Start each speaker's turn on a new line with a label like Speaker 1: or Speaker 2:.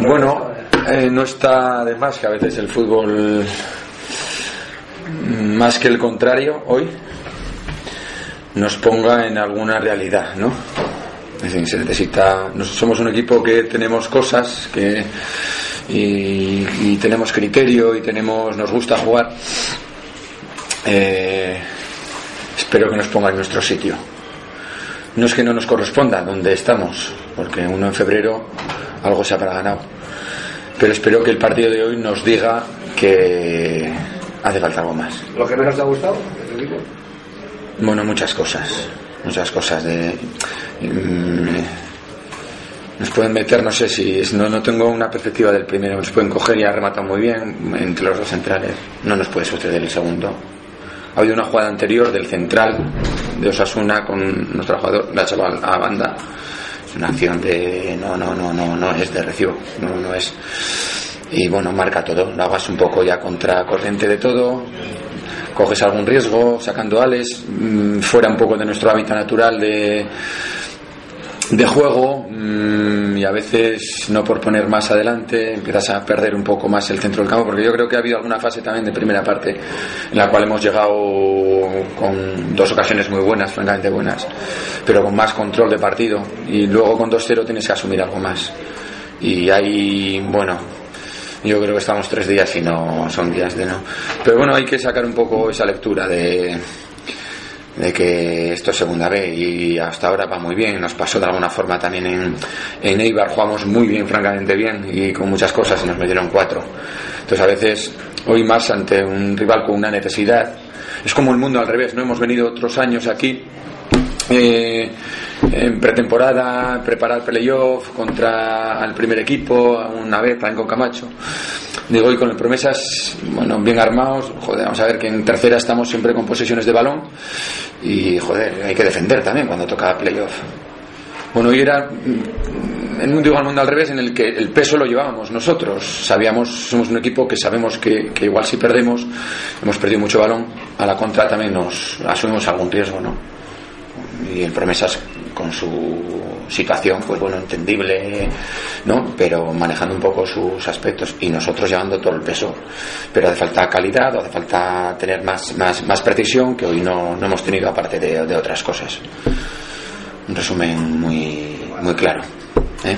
Speaker 1: Bueno, eh, no está de más que a veces el fútbol, mm, más que el contrario, hoy nos ponga en alguna realidad, ¿no? Es decir, se necesita. somos un equipo que tenemos cosas que y, tenemos criterio y tenemos nos gusta jugar. Eh, espero que nos ponga en nuestro sitio. No es que no nos corresponda donde estamos, porque uno en febrero algo se habrá ganado. Pero espero que el partido de hoy nos diga que hace falta algo más.
Speaker 2: ¿Lo que menos te ha gustado?
Speaker 1: Bueno, muchas cosas. Muchas cosas de. Mm, nos pueden meter, no sé si. No, no tengo una perspectiva del primero. Nos pueden coger y ha rematado muy bien entre los dos centrales. No nos puede suceder el segundo. Ha habido una jugada anterior del central de Osasuna con nuestro jugador, la chaval a banda una acción de no, no, no, no, no es de recibo, no, no es. Y bueno, marca todo, lo hagas un poco ya contracorriente de todo, coges algún riesgo, sacando ales, mm, fuera un poco de nuestro hábitat natural de, de juego mm, y a veces no por poner más adelante empiezas a perder un poco más el centro del campo porque yo creo que ha habido alguna fase también de primera parte en la cual hemos llegado con dos ocasiones muy buenas, francamente buenas, pero con más control de partido y luego con 2-0 tienes que asumir algo más y ahí, bueno, yo creo que estamos tres días y no son días de no. Pero bueno, hay que sacar un poco esa lectura de de que esto es segunda B y hasta ahora va muy bien. Nos pasó de alguna forma también en, en Eibar, jugamos muy bien, francamente bien y con muchas cosas nos metieron cuatro. Entonces a veces, hoy más ante un rival con una necesidad, es como el mundo al revés, ¿no? Hemos venido otros años aquí. Eh, en pretemporada, preparar playoff contra el primer equipo, una vez también con Camacho. Digo, y con el promesas, bueno, bien armados, joder, vamos a ver que en tercera estamos siempre con posesiones de balón y, joder, hay que defender también cuando toca playoff. Bueno, y era en digo al mundo al revés en el que el peso lo llevábamos nosotros. Sabíamos, somos un equipo que sabemos que, que igual si perdemos, hemos perdido mucho balón, a la contra también nos asumimos algún riesgo, ¿no? Y el promesas con su situación, pues bueno, entendible, ¿no? Pero manejando un poco sus aspectos y nosotros llevando todo el peso. Pero hace falta calidad, hace falta tener más, más, más precisión que hoy no, no hemos tenido aparte de, de otras cosas. Un resumen muy, muy claro. ¿Eh?